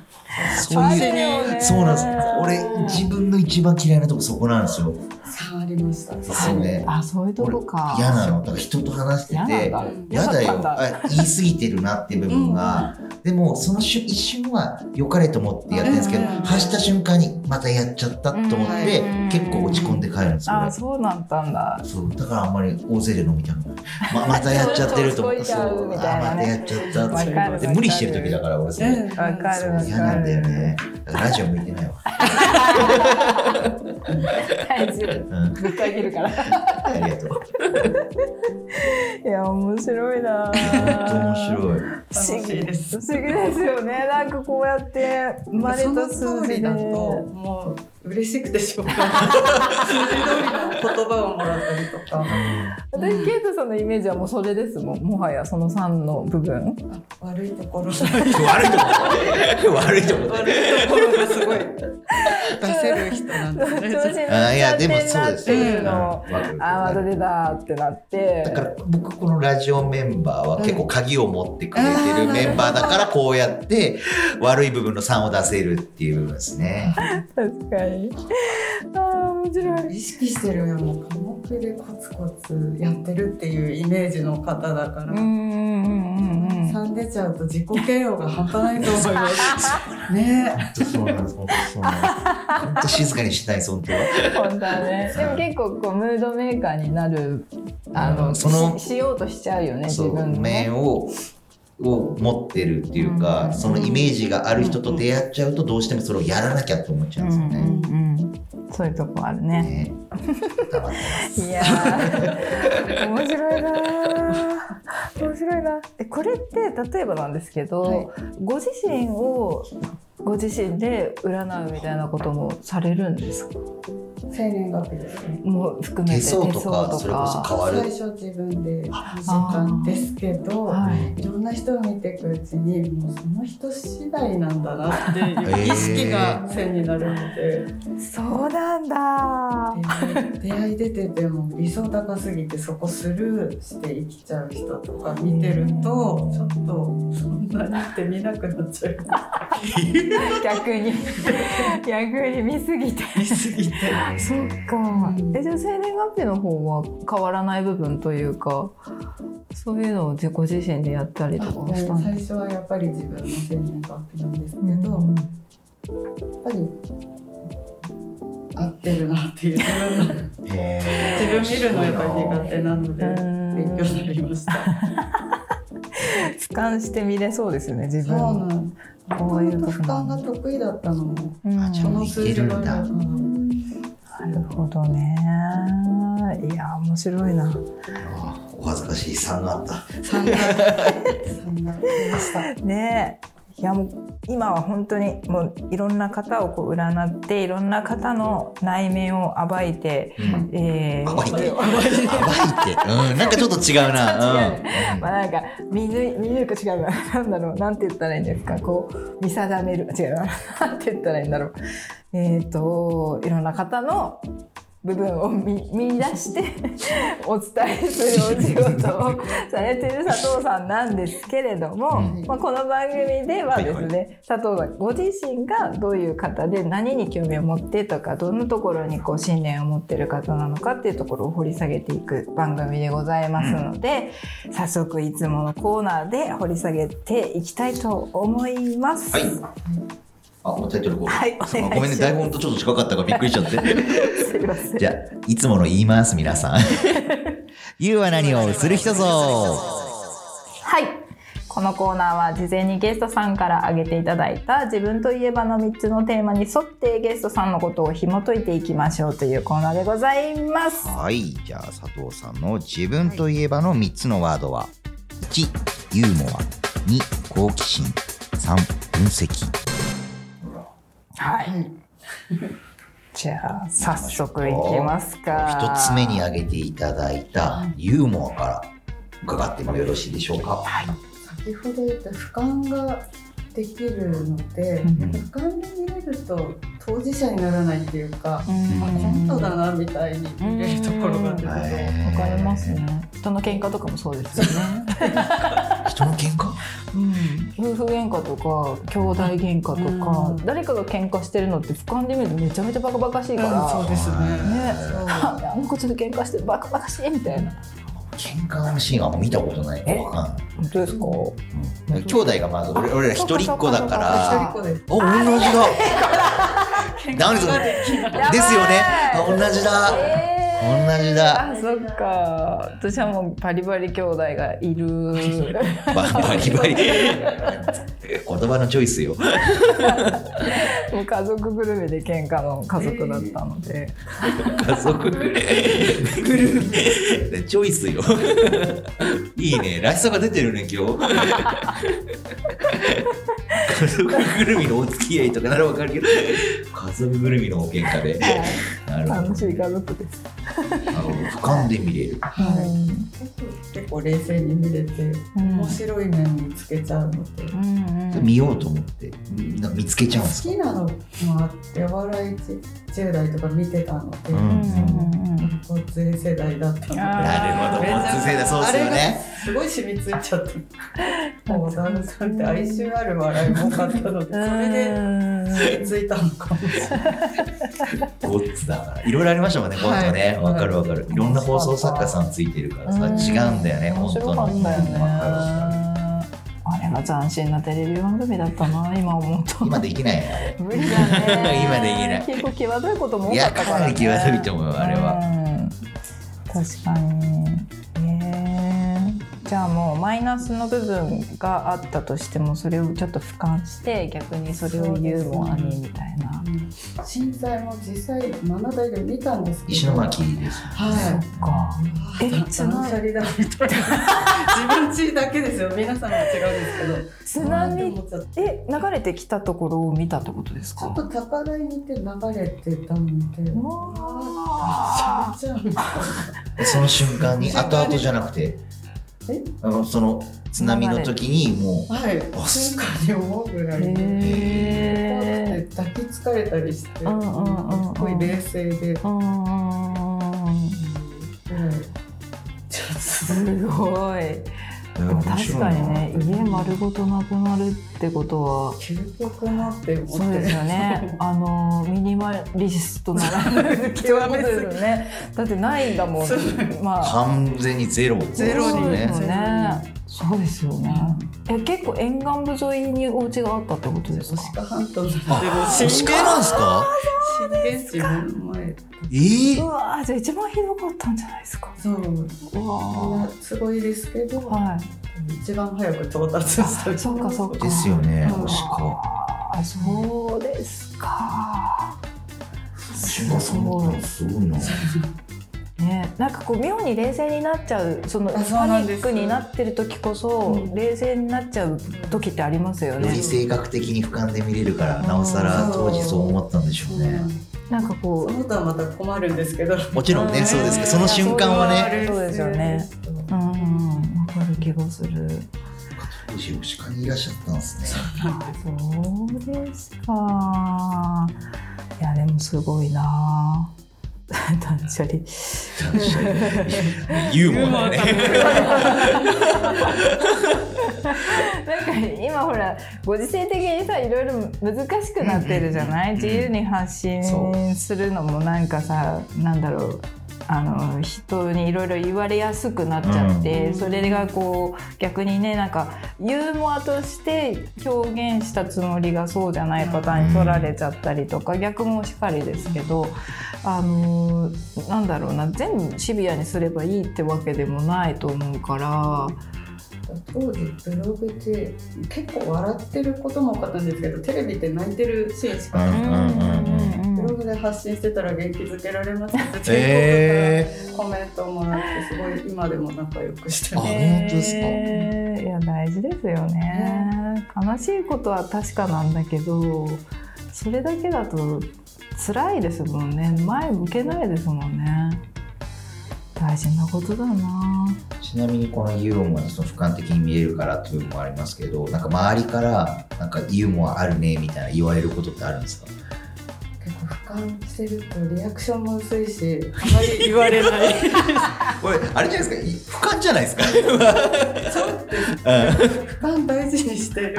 そういうそうなんです。俺自分の一番嫌いなとこそこなんですよ。差ありました。そうね。あそういうとこか。嫌なの。だから人と話して嫌て。嫌だよあ言い過ぎてるなっていう部分が、でもその瞬一瞬は良かれと思ってやってるんですけど、うん。発した瞬間にまたやっちゃったと思って、うん結構落ち込んで帰るんですよ、あそうなんだんだ。そうだからあんまり大勢で飲みたくない、ままたやっちゃってると思って そうまたやっちゃったってで無理してる時だから俺それ、うんわかる。嫌なんだよねラジオ向いてないわ、大丈夫。うん、ぶっかけるから。ありがとういや面白いな。本当面白い楽しいです。不思議ですよね。なんかこうやって生まれた数字で。通りだともう嬉しくてしょうがない。数字通りの言葉をもらったりとか。私ケイトさんのイメージはもうそれですもん。もはやその三の部分。あ悪いところ悪いとこ悪いとこ悪いところがすごい出せる人なんですね。あいやでもそうですよねあまた出たってなって。だから僕このラジオメンバーは結構鍵を持ってくれてるメンバーだからこうやって悪い部分の3を出せるっていう部分ですね。確かに。ああ面白い。意識してるよもう科目でコツコツやってるっていうイメージの方だから。うんうんうんうんうん。3出ちゃうと自己嫌悪が半端ないと思います。ね本当そうなんです。本当そうなんです。本当静かにしたい本当は。本当はね。でも結構こうムードメーカーになるあの、うんそのししようとしちゃうよね自分のね。面をを持ってるっていうか、うん。そのイメージがある人と出会っちゃうとどうしてもそれをやらなきゃと思っちゃうんですよね。うんうんうん。そういうとこあるね。ね。いやー。面白いなー。面白いな。えこれって例えばなんですけど、はい。ご自身をご自身で占うみたいなこともされるんですか？生年月日ですね。もう含めて手相とか手それこそ相変わる。最初自分で時間ですけど、はい。いろんな人を見ていくうちにもうその人次第なんだなっていう 意識が線になるので、そうなんだ。で出会い出てても理想高すぎてそこスルーして生きちゃう人とか見てるとちょっとそんなにって見なくなっちゃう 逆に。逆に見すぎて。見すぎてそっか。えじゃあ生年月日の方は変わらない部分というかそういうのをご自身でやったりとかしたん最です初はやっぱり自分の生年月日なんですけけど、やっぱり合ってるなっていう 自分の自分見るのやっぱり苦手なので勉強になりました。俯瞰して見れそうですよね自そう分なんです。こういうとこ俯瞰が得意だったの。もうん。の数字がなるほどね。いや面白いな。あお恥ずかしい。3があった。三が三が出ました。ねえいやもう今は本当にもういろんな方をこう占っていろんな方の内面を暴いて、うん。えー暴いて。暴いて。うん。なんかちょっと違うな。う。ん。まあなんか見抜見抜く違うな。なんだろう。なんて言ったらいいんですか。こう見定める。違うな。なんて言ったらいいんだろう。えっ、といろんな方の部分を見見出して お伝えするお仕事をされてる佐藤さんなんですけれども、うん。まあ、この番組ではですね、佐藤さんご自身がどういう方で何に興味を持ってとかどんなところにこう信念を持ってる方なのかっていうところを掘り下げていく番組でございますので、早速いつものコーナーで掘り下げていきたいと思います。はいあもうタイトルコール。はいおごめんね台本とちょっと近かったからびっくりしちゃって。すいません。じゃあいつもの言います皆さん。You は何をする人ぞ。はい。このコーナーは事前にゲストさんから挙げていただいた自分といえばの3つのテーマに沿ってゲストさんのことを紐解いていきましょうというコーナーでございます。はい。じゃあ佐藤さんの自分といえばの3つのワードは1ユーモア。2好奇心。3分析はい。じゃあ早速いきますか。1つ目に挙げていただいたユーモアから伺ってもよろしいでしょうか？先ほど言った俯瞰ができるので、うん。俯瞰で見れると当事者にならないっていうか、うん。あ本当だなみたいに見れるところがあるので、へわかりますね。人の喧嘩？とかもそうですよね。人の喧嘩うん、夫婦喧嘩とか兄弟喧嘩とか、うん。誰かが喧嘩してるのって俯瞰で見るとめちゃめちゃバカバカしいから、うんそうですね。ね。そう。ああの子ちょっと喧嘩してるバカバカしいみたいな喧嘩のシーンはもう見たことないえわかん本当ですか、うん。兄弟がまず俺俺ら一人っ子だか一らお同じだ。何それですよね。あ同じだ。えー。同じだ。あそっか。私はもうバリバリ兄弟がいる。バ バリバリ言葉のチョイスよ。もう家族ぐるみで喧嘩の家族だったので、家族グルメ。チョイスよ。いいね。らしさが出てるね今日。家族ぐるみのお付き合いとかならわかるけど。家族ぐるみのお喧嘩で。なるほど。楽しい家族です、俯瞰で見れる。結構冷静に見れて面白い面見つけちゃうので、うんうん見ようと思って見つけちゃうんですか？好きなのもあってお笑い10代とか見てたので、うん。うんうんこうずれ世代だったので。なるほど。めっちゃもう世代そうっすよね。すごい染みついちゃってもうダルさんって哀愁ある笑いも多かったのでそれで染みついたのかもしれない。ゴッツだいろいろありましたもんね今度ね。はい。わかるわかる。いろんな放送作家さんついてるからさうん。違うんだよね面本当白かったよね。わかるわあれは斬新なテレビ番組だったな今思うと。今できないね無理だね。今できない。結構際どいことも多いやかったから、ね、かなり際どいと思うよあれは。うん。確かに。えー、じゃあもうマイナスの部分があったとしてもそれをちょっと俯瞰して逆にそれをユーモアにみたいな。震災も実際目の台で見たんですけど。石巻ですはい。そっか。え断捨離だみたいな自分ちだけですよ。皆さんは違うんですけど。津波え流れてきたところを見たってことですか？ちょっと高台にいて流れてたので。うわあその瞬間に後々じゃなくてその津波の時にもうはい。あ瞬間に思うぐらい怖くて抱きつかれたりしてすごい冷静で。すごいでも確かにね家丸ごとなくなるってことはと究極なって思ってそうですよね。あのミニマリストならぬ 極めですよね。だってないんだもん。まあ。完全にゼロゼロにねね。そうですよね。え結構沿岸部沿いにお家があったってことですか？鹿半島なんでも星川なんです。か。震源地の前。えー。うわーじゃあ一番ひどかったんじゃないですか。そう。うわすごいですけど、ーはい。一番早く到達した。あそうかそうか。ですよねうん星川あそうですか。すごい。なね、なんかこう妙に冷静になっちゃうそのあパニックになってる時こそ、うん。冷静になっちゃう時ってありますよね。より。性格的に俯瞰で見れるからなおさら当時そう思ったんでしょうね。なんかこそうのとはまた困るんですけど。もちろんねうん。そうですけどその瞬間はね。そうですよね。うんうんわかる気がする。当時吉川にいらっしゃったんですね。そうですか。いやでもすごいな。断捨離。ユーモアだねなんか今ほらご時世的にさいろいろ難しくなってるじゃない、うん自由に発信そするのもなんかさなんだろうあの人にいろいろ言われやすくなっちゃって、うん。それがこう逆にねなんかユーモアとして表現したつもりがそうじゃないパターンに取られちゃったりとか、逆もしかりですけどあのなんだろうな全部シビアにすればいいってわけでもないと思うから。当時ブログで結構笑ってることも多かったんですけどテレビって泣いてるシーンしかうんうんうんブログで発信してたら元気づけられます。ってえ全国からコメントもらってすごい今でも仲良くしてあます。本当ですか？えー。いや大事ですよね。悲しいことは確かなんだけどそれだけだと辛いですもんね。前向けないですもんね。大事なことだな。ちなみにこのユーモアその俯瞰的に見えるからというのもありますけどなんか周りからなんかユーモアあるねみたいな言われることってあるんですか？結構俯瞰してるとリアクションも薄いしあまり言われない。これあれじゃないですか？俯瞰じゃないですか？そうです俯瞰大事にしてる。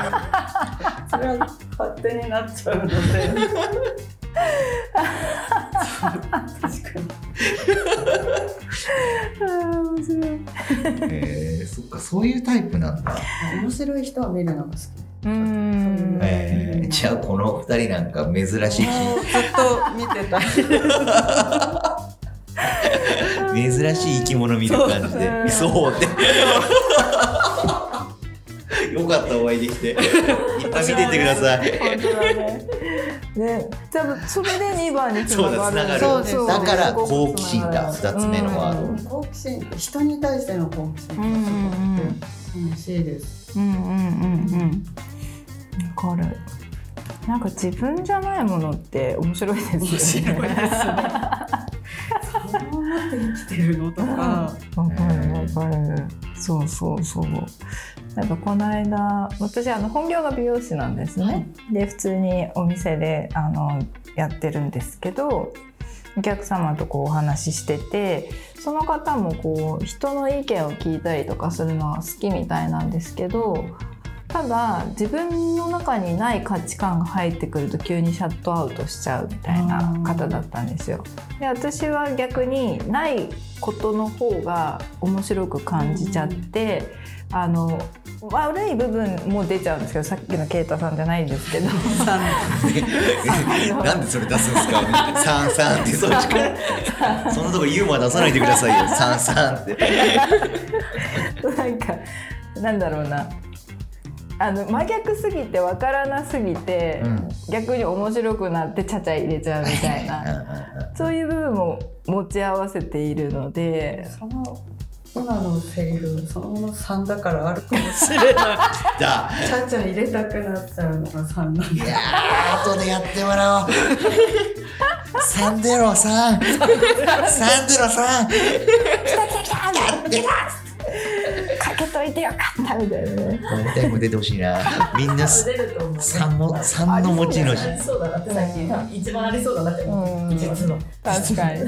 それは勝手になっちゃうので。確かに。面白い。えー、そっかそういうタイプなんだ、面白い人は見るのが好きうん。えー、じゃあこの二人なんか珍しい。もうずっと見てた。珍しい生き物見る感じで。そうって よかったお会いできて。いっぱい見てってください。ね。ね多分それで2番につながる。そうそうだから好奇心だ。二つ目のワード。うん。好奇心。人に対しての好奇心がすごくて楽しいです。うんうんうんうんわかる。なんか自分じゃないものって面白いですよね。面白い。ですそのままって生きてるのとか。わかるわかる。そうそうそう。なんかこの間私あの本業が美容師なんですね、で普通にお店であのやってるんですけどお客様とこうお話ししててその方もこう人の意見を聞いたりとかするのは好きみたいなんですけどただ自分の中にない価値観が入ってくると急にシャットアウトしちゃうみたいな方だったんですよ。で私は逆にないことの方が面白く感じちゃってあの悪い部分も出ちゃうんですけどさっきの啓太さんじゃないんですけど。なんでそれ出すんですか？三三って。そっちか。らそんなとこユーモア出さないでくださいよ。三三って。なんかなんだろうなあの真逆すぎて分からなすぎて、うん。逆に面白くなってちゃちゃ入れちゃうみたいな。そういう部分も持ち合わせているので。その今のセリフそのまま3だからあるかもしれない。じゃあ。ちゃちゃ入れたくなっちゃうのが3なんだ。いやー後でやってもらおう。三ゼロ三。三ゼロ三。かけといてよかったみたいなね。このタイム出てほしいな。みんな。三も三の持ち主。そうだなってさっき一番ありそうだなって思う実の。確かに。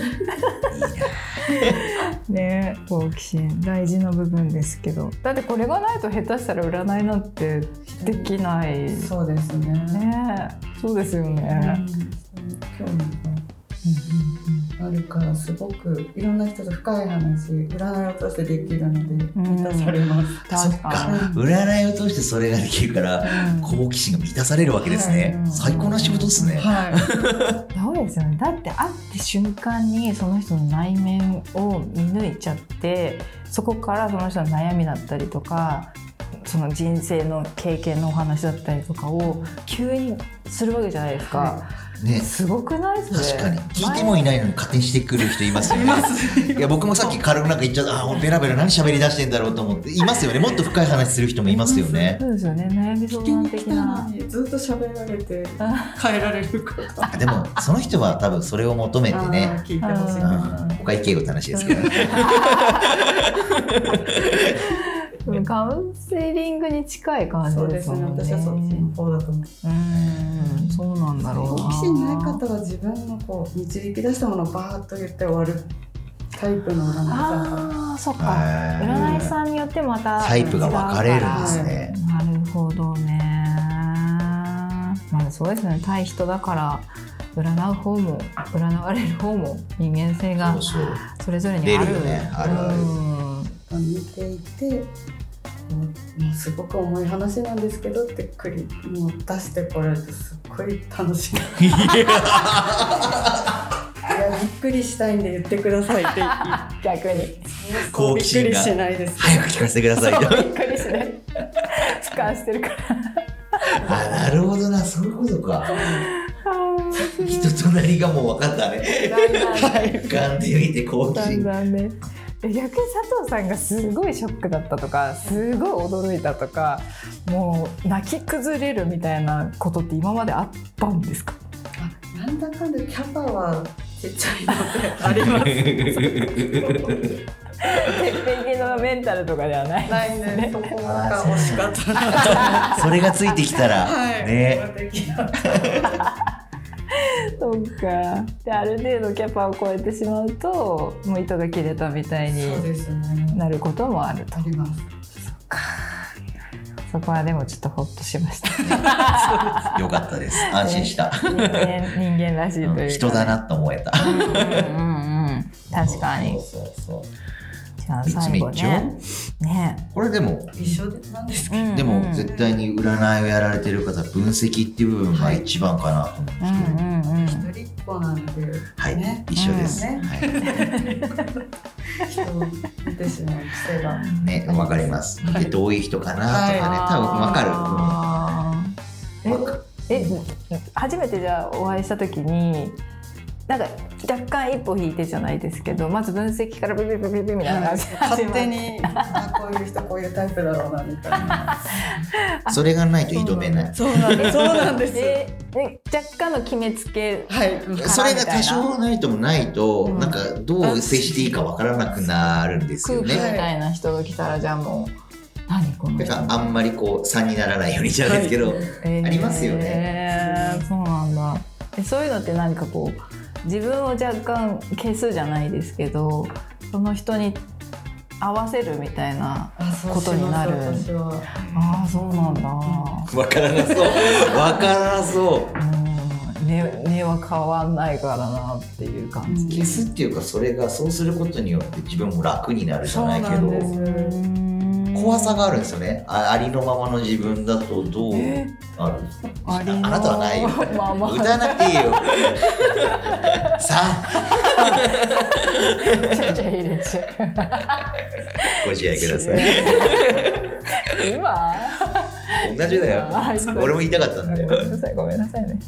ね好奇心。大事な部分ですけど。だってこれがないと下手したら占いなんてできない。そうですね。ねそうですよね、興味があるからすごくいろんな人と深い話占いを通してできるので満たされます、確か。占いを通してそれができるからに、好奇心が満たされるわけですね。うん。最高な仕事ですね。はい。そうですよね。だって会って瞬間にその人の内面を見抜いちゃってそこからその人の悩みだったりとかその人生の経験のお話だったりとかを急にするわけじゃないですか、はね。すごくないです確かに。聞いてもいないのに勝手にしてくる人いますよね。いや僕もさっき軽くなんか言っちゃったあーベラベラ何喋り出してんだろうと思って。いますよね。もっと深い話する人もいますよね。そうですよね。悩み相談的な。たのにずっと喋られて変えられることあでもその人は多分それを求めてあねー聞いてほしいうん。なお会計よって話ですけどね カウンセリングに近い感じそうですすでもんね。ね。私はそっちの方だと思ううん。そうなんだろうな。好奇心ない方は自分のこう導き出したものをバーッと言って終わるタイプの占い師さんがああそっか。占い師さんによってまたタイプが分かれるんですね。なるほどね。まあそうですね。対人だから占う方も占われる方も人間性がそうそう。それぞれにある。出るよねあるある。うん。見ていてもうすごく重い話なんですけどってくりもう出してこられてすっごい楽しい。いやびっくりしたいんで言ってくださいって。逆に。好びっくり奇心がしないです。早く聞かせてくださいとびっくりしない。俯瞰してるから。あなるほどな。そういうことか。人となりがもう分かったね。浮か んでみて好奇だん心だんね。え逆に佐藤さんがすごいショックだったとかすごい驚いたとかもう泣き崩れるみたいなことって今まであったんですか？あなんだかんだキャパはちっちゃいのであります。鉄壁のメンタルとかではないないね。そこが惜しかったな。それがついてきたら、はい。ね そうか。である程度キャパを超えてしまうともう糸が切れたみたいそうにですね。なることもあると。あります。そこはでもちょっとホッとしました。よかったです。安心した、人間人間らしいというか、うん人だなと思えた。うんうんうん。確かに。そうそうそうじゃあ三つ最後目一応ね。ね。これでも一緒なんですけうん。でも絶対に占いをやられてる方分析っていう部分が一番かなと思うんですけど、一人っ子なんで、はい、ね、一緒です、うんはい。人を見てしまう癖が。ね、わかります。で、どういう人かなとかね、は多分わかる。ええ初めてじゃあお会いした時になんか若干一歩引いてじゃないですけどまず分析からビビビビビみたいな感じ勝手に、あ、こういう人、こういうタイプだろうなみたいな。それがないと挑めない。そうなんです。そうなんです。でで若干の決めつけはい。それが多少ないともないと、うんなんかどう接していいかわからなくなるんですよ空気みね。たいな人が来たらじゃあもう何この人だからあんまりこう差にならないようにじゃないですけど、えーありますよねえーそうなんだえそういうのって何かこう自分を若干消すじゃないですけどその人に合わせるみたいなことになる。ああそうなんだ、わからなそう。わからなそうん根根は変わんないからなっていう感う。じ、消すっていうか、それがそうすることによって自分も楽になるじゃないけどそうなん、ですうー怖さがあるんですよね。あありのままの自分だとどうえ？あるあなたはないよまあま。あ歌わなくていいよ。さあ。ご自愛ください。う今？同じだよ。あ俺も言いたかったんだよ。ごめんなさい。ごめんなさいね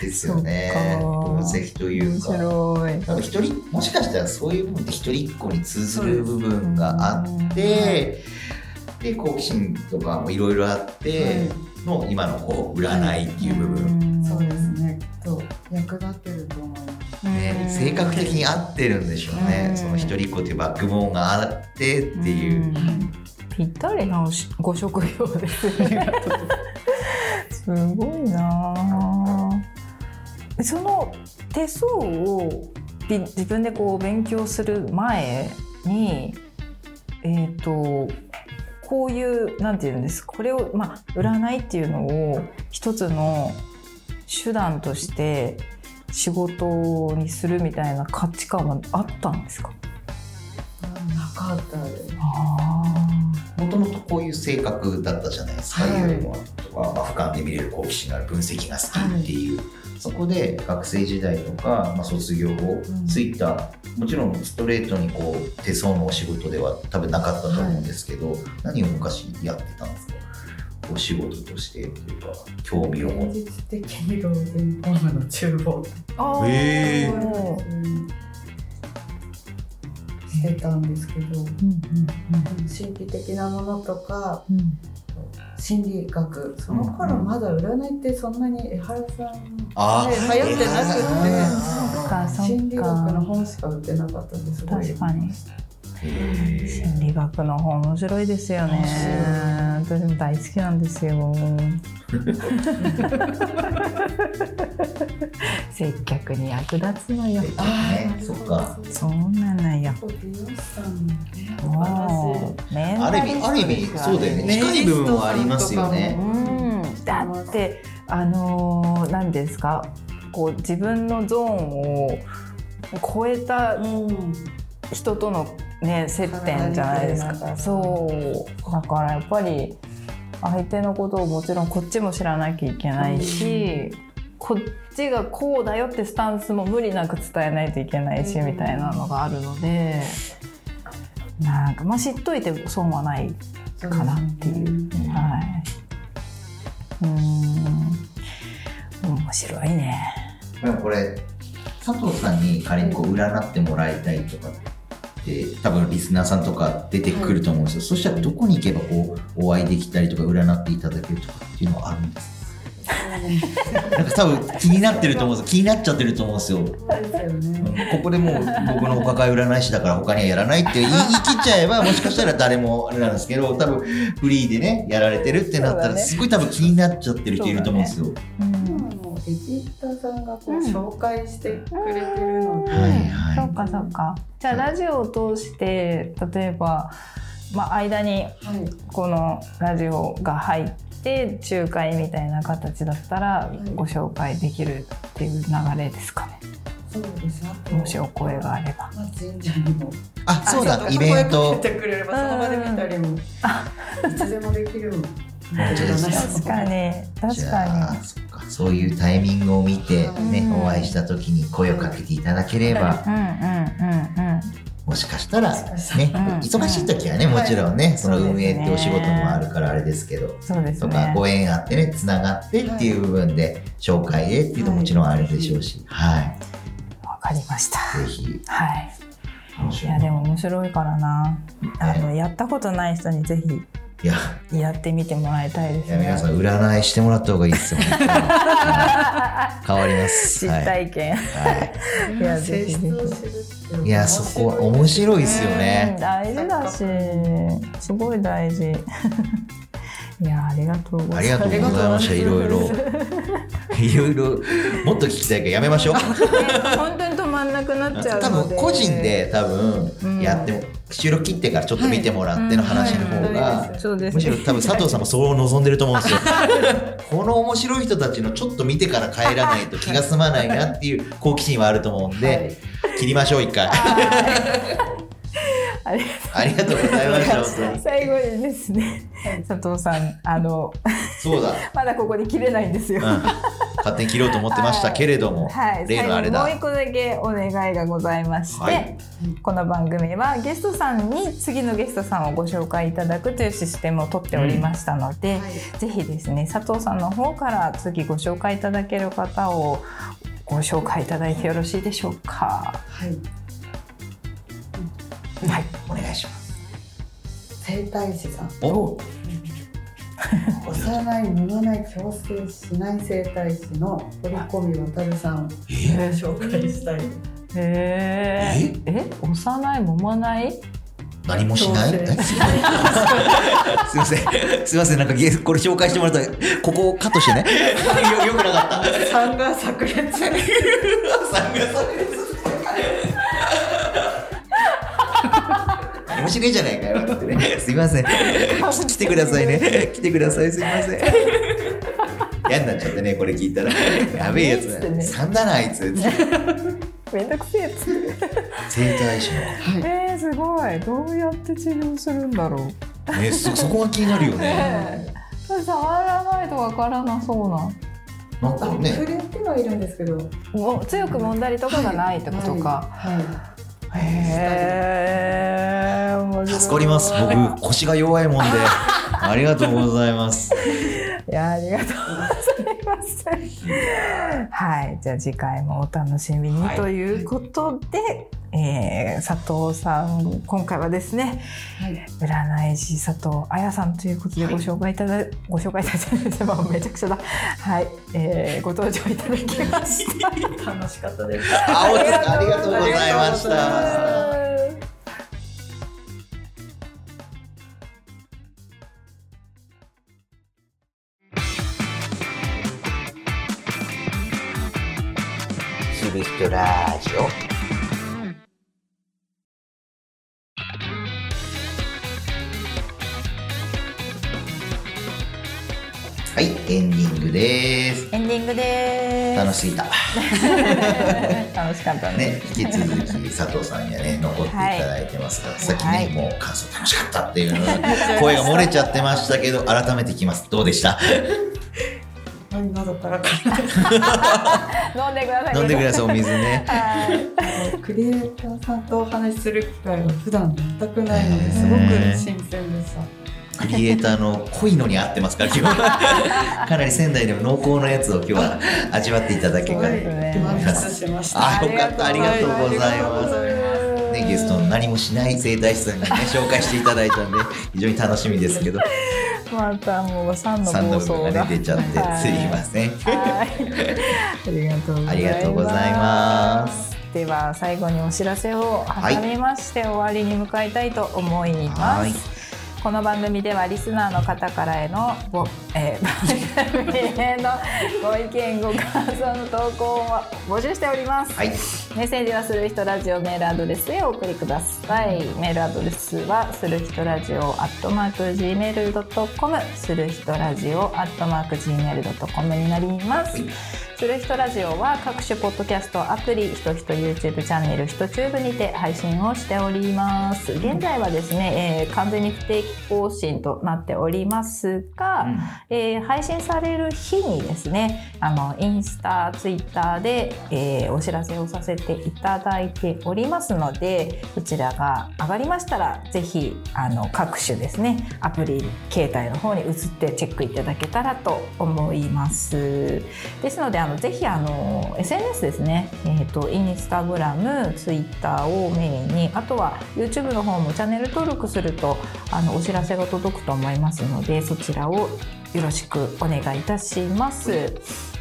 ですよね。分析という面か白い。なんか一人もしかしたらそういう部分って一人っ子に通ずる部分があってで好奇心とかもいろいろあっての今のこう占いっていう部分、そうですね。きっと役立ってると思います。ね、性格的に合ってるんでしょうね、うんその一人っ子っていうバックボーンがあってっていう、ん。ぴったりなおしご職業ですね。すごいなあその手相をび自分でこう勉強する前にえっ、とこういうなんていうんですこれをまあ占いっていうのを一つの手段として仕事にするみたいな価値観はあったんですか？なかったです。もともとこういう性格だったじゃないですか、はい。アとか、まあ、俯瞰で見れる好奇心がある分析が好きっていう、そこで学生時代とか、まあ、卒業後、ん。ついたもちろんストレートにこう手相のお仕事では多分なかったと思うんですけど、何を昔やってたんですか？お仕事としてっていうか興味を持って。的に老人ホームの厨房あー。へー。うんしてたんですけど、うん心理的なものとかうんうん心理学。その頃まだ占いってそんなに江原さんあね流行ってなくあて心理学の本しか売ってなかったんですごい。確かに心理学の本面白いですよね。私も大好きなんですよ。接客に役立つのよ。ね。そっか。そうなのよ。もうメンある意タリスト味ある意味そうだよね。近い部分はありますよね。うん。だってあのー何ですか？こう自分のゾーンを超えたうん。人とのね接点じゃないですかそうだからやっぱり相手のことをもちろんこっちも知らなきゃいけないし、こっちがこうだよってスタンスも無理なく伝えないといけないし、うんみたいなのがあるのでなんかまあ知っといて損はないかなっていう。はい。うーん。面白いね。でもこれ佐藤さんに仮にこう占ってもらいたいとかって多分リスナーさんとか出てくると思うんですよ、そしたらどこに行けばこうお会いできたりとか占っていただけるとかっていうのはあるんですかなんか多分気になってると思うんですよ。気になっちゃってると思うんですよ、ここでもう僕のお抱え占い師だから他にはやらないって言い切っちゃえばもしかしたら誰もあれなんですけど多分フリーでねやられてるってなったらすごい多分気になっちゃってる人いると思うんですよ、うん。もうエディターさんがこううん紹介してくれてるので、はいはい。そうかそうか。じゃあラジオを通して例えばまあ間にはい。このラジオが入って仲介みたいな形だったらい。ご紹介できるっていう流れですかね。そうです。もしお声があれば。まあ神社にも。あそうだあイベントてくれればその場で見たりもいつでもできる。確かに確かあそういうタイミングを見て、ねうんお会いした時に声をかけていただければ。もしかしたら、ね忙しい時はねもちろんね、その運営ってお仕事もあるからあれですけど。そうですとかね。ご縁あってねつながってっていう部分で紹介でっていうのももちろんあるでしょうし、はい、わかりました。ぜひはい。いやでも面白いからな。あのやったことない人にぜひいや。やってみてもらいたいですね。いや皆さん占いしてもらった方がいいですよね はい。変わります。実体験。はい。いや性質を知るっていやそこは面白いですよね。うん大事だし、すごい大事。いやありがとうございます。ありがとうございました。いろいろ。いろいろもっと聞きたいからやめましょう。本当に止まんなくなっちゃう多ので。分個人で多分やっても、収録切ってからちょっと見てもらっての話の方が、むしろ多分佐藤さんもそう望んでると思うんですよ。この面白い人たちのちょっと見てから帰らないと気が済まないなっていう好奇心はあると思うんで、切りましょう一回あありがとうございました最後にですね佐藤さんあのそうだ、まだここで切れないんですよ、うん、勝手に切ろうと思ってましたけれども、はい、例のあれだ。もう一個だけお願いがございまして、はい。この番組はゲストさんに次のゲストさんをご紹介いただくというシステムを取っておりましたので、ぜひですね佐藤さんの方から次ご紹介いただける方をご紹介いただいてよろしいでしょうか？はいはい、お願いします。整体師さん。お。幼い産まない強制しない整体師の堀込渡さん。をえ紹介したい。へえ？え？幼い揉まない？何もしない？すいません。すいません。なんかゲこれ紹介してもらった。らここをカットしてね。よよくなかった。3が炸裂 面白いじゃないかよってね。すいません。来てくださいね。来てください。すいません。嫌になっちゃってねこれ聞いたら。やべえやつつってね3だなあいつ。めんどくせえっつ。って整体師のえー、すごい。どうやって治療するんだろう。ねそそこが気になるよね。触らないとわからなそうな。なんかね。触れてはいるんですけど。もう強く揉んだりとかがないってことか、はい、はいへえ助かります。僕腰が弱いもんで。ありがとうございます。いやありがとうございますはい。じゃあ次回もお楽しみにはいということで、えー佐藤さん今回はですねはい。占い師佐藤彩さんということでご紹介いただ、ご紹介いただいて もうめちゃくちゃだ。はい、えーご登場いただきました楽しかったです。ありがとうございましたする人ラジオ。はいエンディングです。エンディングです。楽しすぎた。楽しかったね。ね引き続き佐藤さんにはね残っていただいてますが、さっきね、はい。もう感想楽しかったっていう 声が漏れちゃってましたけど改めていきます。どうでした？はい喉からか飲んでください飲んでくださいお水ね。はい。らクリエイターさんとお話しする機会が普段全くないのですごく新鮮でした。クリエイターの濃いのに合ってますから今日は。かなり仙台でも濃厚なやつを今日は味わっていただけす。ごいたらね。あよかった。ありがとうございます。ね、ゲストの何もしない整体師さんにね紹介していただいたんで非常に楽しみですけどまたもう三の3の暴走ががね出ちゃってはいすいませんはい。ありがとうございます。ありがとうございます。では最後にお知らせを挟みまして終わりに向かいたいと思います。はいこの番組ではリスナーの方からへのご、えー、番組へのご意見ご感想の投稿を募集しております。はいメッセージはする人ラジオメールアドレスへお送りください。メールアドレスはする人ラジオアットマーク gmail.com する人ラジオアットマーク gmail.com になります。はいする人ラジオは各種ポッドキャストアプリひとひと YouTube チャンネルひとチューブにて配信をしております現在はですね、えー完全に不定期更新となっておりますが、えー配信される日にですねあのインスタツイッターで、えーお知らせをさせていただいておりますのでこちらが上がりましたらぜひあの各種ですねアプリ携帯の方に移ってチェックいただけたらと思います。ですのであのぜひあの SNS ですね、えー、とインスタグラムツイッターをメインにあとは YouTube の方もチャンネル登録するとあのお知らせが届くと思いますのでそちらをよろしくお願いいたします。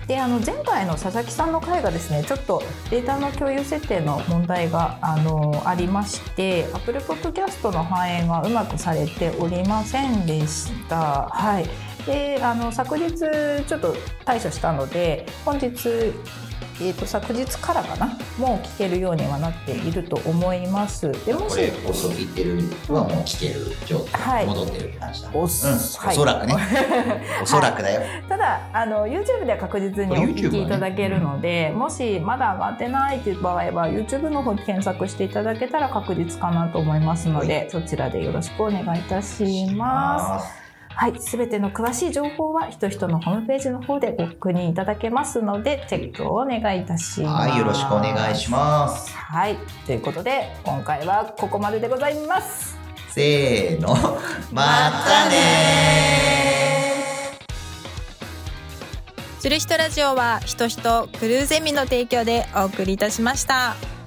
であの前回の佐々木さんの回がですねちょっとデータの共有設定の問題があのありまして Apple Podcast の反映がうまくされておりませんでした。はいであの昨日ちょっと対処したので本日えー、と昨日からかなもう聞けるようにはなっていると思います。でもしこれ放送聞いてるはもう聞ける状態、はい。戻ってるって感じだ。おうん、はいおそらくね。おそらくだよ、ただあの YouTube では確実にお聞きいただけるので、もしまだ上がってないっていう場合は YouTube の方に検索していただけたら確実かなと思いますので、そちらでよろしくお願いいたします。はい、すべての詳しい情報はひとひとのホームページの方でご確認いただけますのでチェックをお願いいたします。はいよろしくお願いしますはい、ということで今回はここまででございます。せーのまたねする人ラジオはひとひとクルーゼミの提供でお送りいたしました。